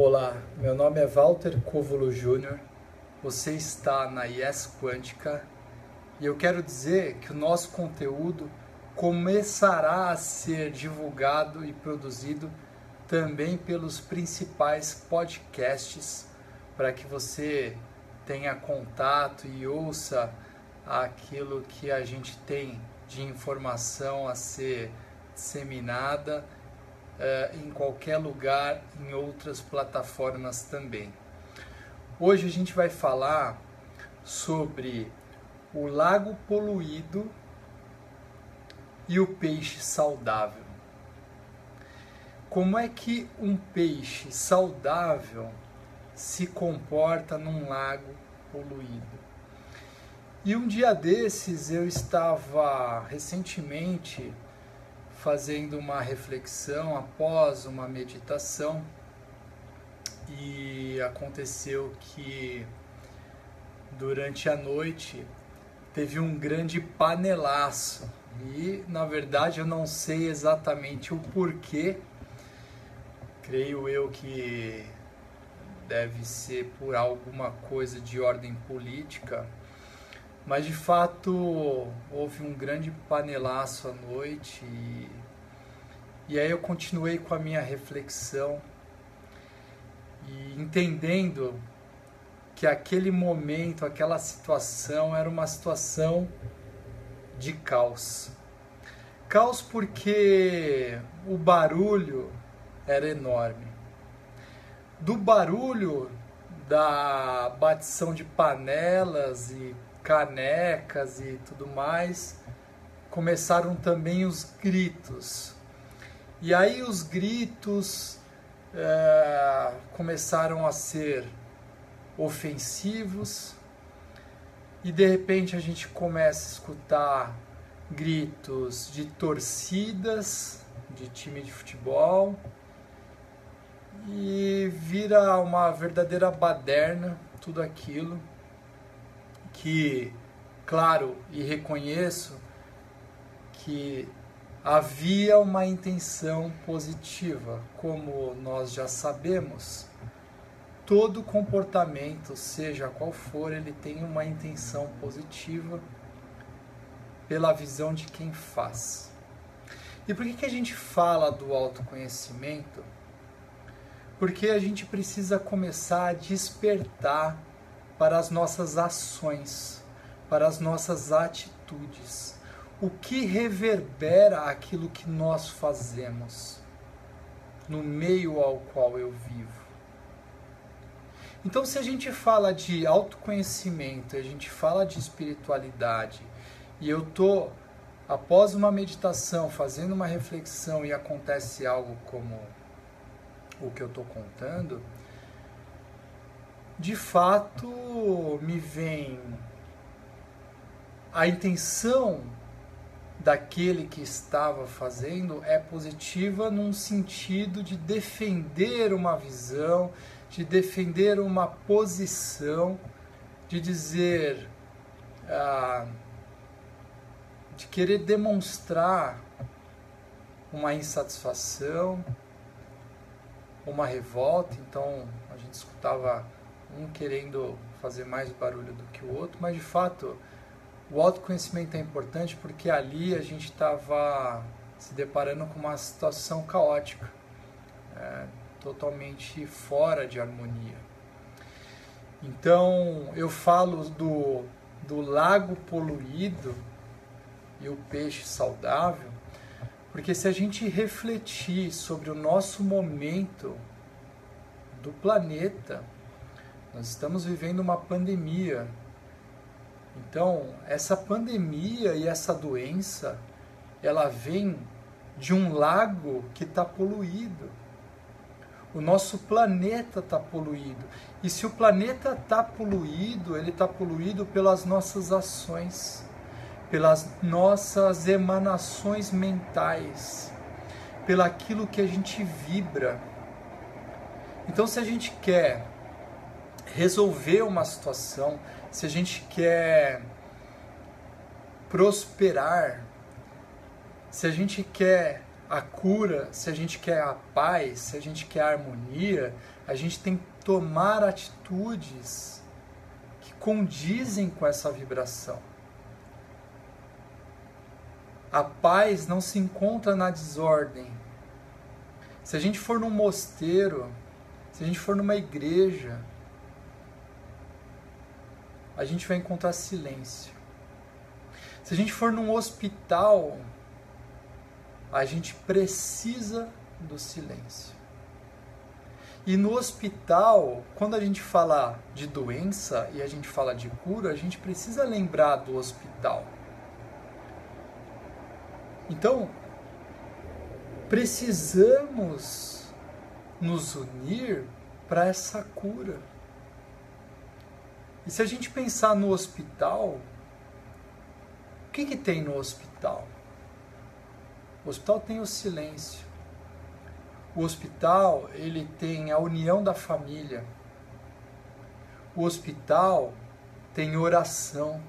Olá, meu nome é Walter Covolo Júnior, você está na IES Quântica e eu quero dizer que o nosso conteúdo começará a ser divulgado e produzido também pelos principais podcasts para que você tenha contato e ouça aquilo que a gente tem de informação a ser disseminada uh, em qualquer lugar, em outras plataformas também. Hoje a gente vai falar sobre o lago poluído e o peixe saudável. Como é que um peixe saudável se comporta num lago poluído? E um dia desses eu estava recentemente fazendo uma reflexão após uma meditação e aconteceu que durante a noite teve um grande panelaço e na verdade eu não sei exatamente o porquê. Creio eu que deve ser por alguma coisa de ordem política mas de fato houve um grande panelaço à noite e, e aí eu continuei com a minha reflexão e entendendo que aquele momento, aquela situação era uma situação de caos. Caos porque o barulho era enorme. Do barulho da batição de panelas e canecas e tudo mais, começaram também os gritos. E aí os gritos é, começaram a ser ofensivos. E de repente a gente começa a escutar gritos de torcidas de time de futebol. E vira uma verdadeira baderna tudo aquilo que, claro, e reconheço que havia uma intenção positiva, como nós já sabemos. Todo comportamento, seja qual for, ele tem uma intenção positiva pela visão de quem faz. E por que, que a gente fala do autoconhecimento? Porque a gente precisa começar a despertar para as nossas ações, para as nossas atitudes. O que reverbera aquilo que nós fazemos no meio ao qual eu vivo. Então, se a gente fala de autoconhecimento, a gente fala de espiritualidade, e eu tô após uma meditação fazendo uma reflexão e acontece algo como o que eu estou contando, de fato me vem a intenção daquele que estava fazendo é positiva num sentido de defender uma visão, de defender uma posição, de dizer, ah, de querer demonstrar uma insatisfação, uma revolta. Então a gente escutava um querendo fazer mais barulho do que o outro, mas de fato o autoconhecimento é importante porque ali a gente estava se deparando com uma situação caótica, é, totalmente fora de harmonia. Então eu falo do, do lago poluído e o peixe saudável, porque se a gente refletir sobre o nosso momento do planeta, nós estamos vivendo uma pandemia. Então, essa pandemia e essa doença, ela vem de um lago que está poluído. O nosso planeta está poluído. E se o planeta está poluído, ele está poluído pelas nossas ações, pelas nossas emanações mentais, pelaquilo que a gente vibra. Então, se a gente quer resolver uma situação, se a gente quer prosperar, se a gente quer a cura, se a gente quer a paz, se a gente quer a harmonia, a gente tem que tomar atitudes que condizem com essa vibração. A paz não se encontra na desordem. Se a gente for num mosteiro, se a gente for numa igreja, a gente vai encontrar silêncio. Se a gente for num hospital, a gente precisa do silêncio. E no hospital, quando a gente fala de doença e a gente fala de cura, a gente precisa lembrar do hospital. Então, precisamos nos unir para essa cura. E se a gente pensar no hospital, o que, que tem no hospital? O hospital tem o silêncio. O hospital, ele tem a união da família. O hospital tem oração.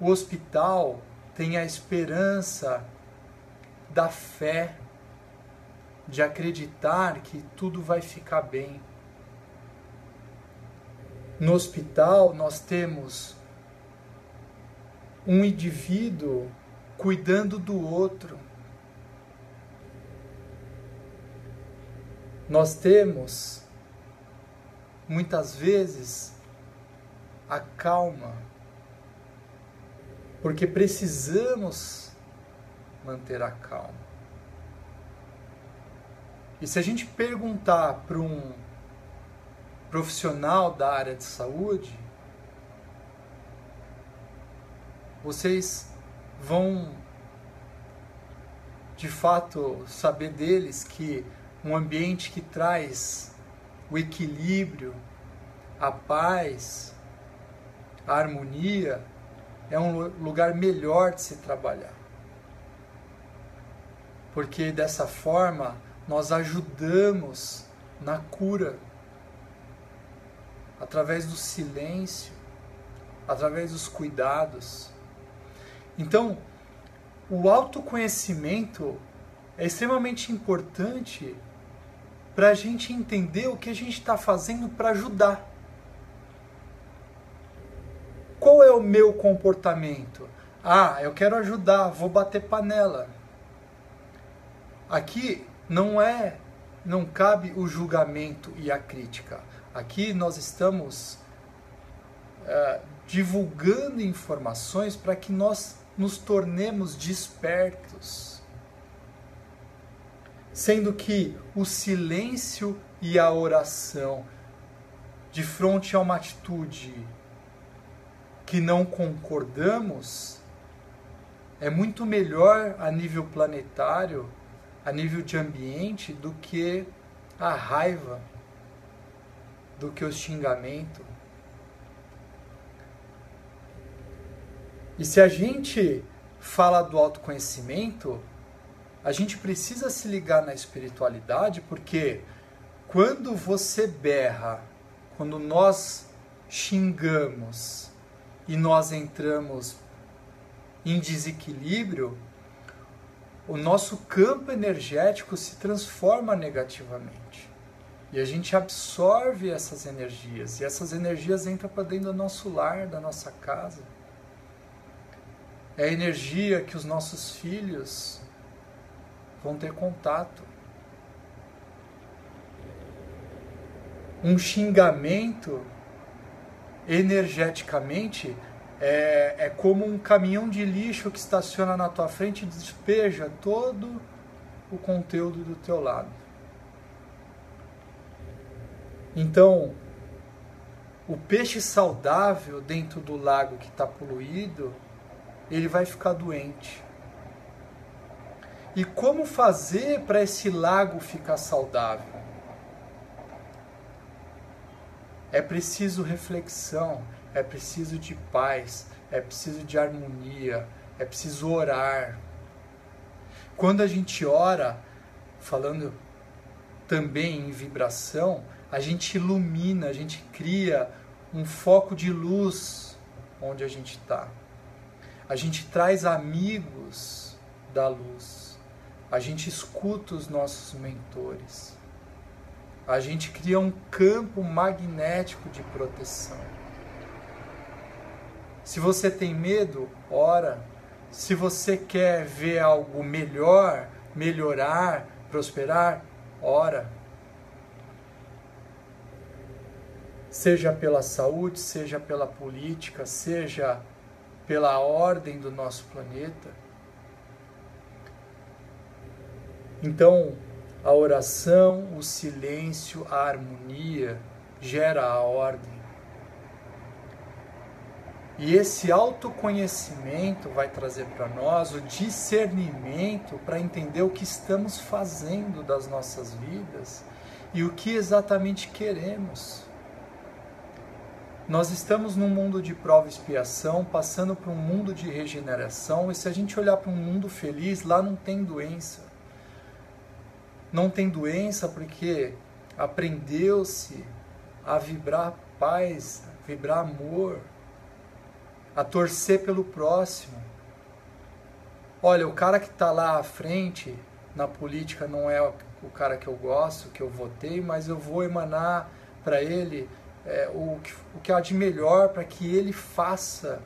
O hospital tem a esperança da fé, de acreditar que tudo vai ficar bem. No hospital, nós temos um indivíduo cuidando do outro. Nós temos, muitas vezes, a calma, porque precisamos manter a calma. E se a gente perguntar para um profissional da área de saúde, vocês vão de fato saber deles que um ambiente que traz o equilíbrio, a paz, a harmonia, é um lugar melhor de se trabalhar. Porque dessa forma nós ajudamos na cura através do silêncio, através dos cuidados. Então, o autoconhecimento é extremamente importante para a gente entender o que a gente está fazendo para ajudar. Qual é o meu comportamento? Ah, eu quero ajudar, vou bater panela. Aqui não é, não cabe o julgamento e a crítica. Aqui nós estamos é, divulgando informações para que nós nos tornemos despertos. Sendo que o silêncio e a oração, de frente a uma atitude que não concordamos, é muito melhor a nível planetário, a nível de ambiente, do que a raiva, do que o xingamento. E se a gente fala do autoconhecimento, a gente precisa se ligar na espiritualidade, porque quando você berra, quando nós xingamos e nós entramos em desequilíbrio, o nosso campo energético se transforma negativamente. E a gente absorve essas energias, e essas energias entram para dentro do nosso lar, da nossa casa é a energia que os nossos filhos vão ter contato. Um xingamento, energeticamente, é, é como um caminhão de lixo que estaciona na tua frente e despeja todo o conteúdo do teu lado. Então, o peixe saudável dentro do lago que está poluído ele vai ficar doente. E como fazer para esse lago ficar saudável? É preciso reflexão, é preciso de paz, é preciso de harmonia, é preciso orar. Quando a gente ora, falando também em vibração, a gente ilumina, a gente cria um foco de luz onde a gente está a gente traz amigos da luz. A gente escuta os nossos mentores. A gente cria um campo magnético de proteção. Se você tem medo, ora. Se você quer ver algo melhor, melhorar, prosperar, ora. Seja pela saúde, seja pela política, seja pela ordem do nosso planeta. Então, a oração, o silêncio, a harmonia gera a ordem. E esse autoconhecimento vai trazer para nós o discernimento para entender o que estamos fazendo das nossas vidas e o que exatamente queremos. Nós estamos num mundo de prova e expiação, passando para um mundo de regeneração, e se a gente olhar para um mundo feliz, lá não tem doença. Não tem doença porque aprendeu-se a vibrar paz, vibrar amor a torcer pelo próximo. Olha, o cara que está lá à frente na política não é o cara que eu gosto, que eu votei, mas eu vou emanar para ele é, o, que, o que há de melhor para que ele faça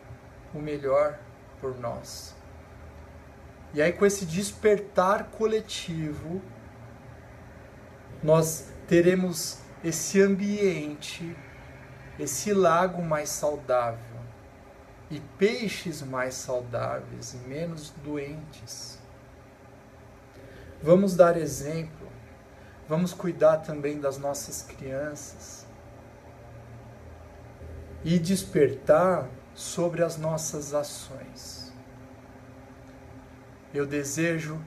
o melhor por nós. E aí, com esse despertar coletivo, nós teremos esse ambiente, esse lago mais saudável e peixes mais saudáveis e menos doentes. Vamos dar exemplo, vamos cuidar também das nossas crianças e despertar sobre as nossas ações. Eu desejo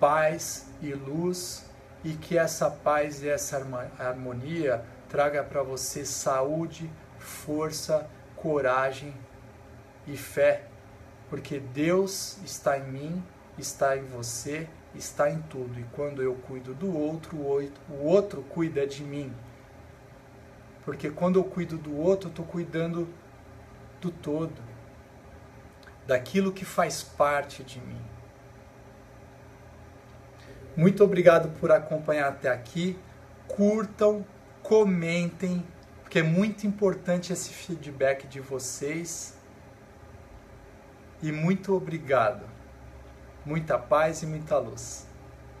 paz e luz e que essa paz e essa harmonia traga para você saúde, força, coragem e fé, porque Deus está em mim, está em você, está em tudo. E quando eu cuido do outro, o outro cuida de mim. Porque quando eu cuido do outro, eu estou cuidando do todo, daquilo que faz parte de mim. Muito obrigado por acompanhar até aqui. Curtam, comentem, porque é muito importante esse feedback de vocês e muito obrigado. Muita paz e muita luz.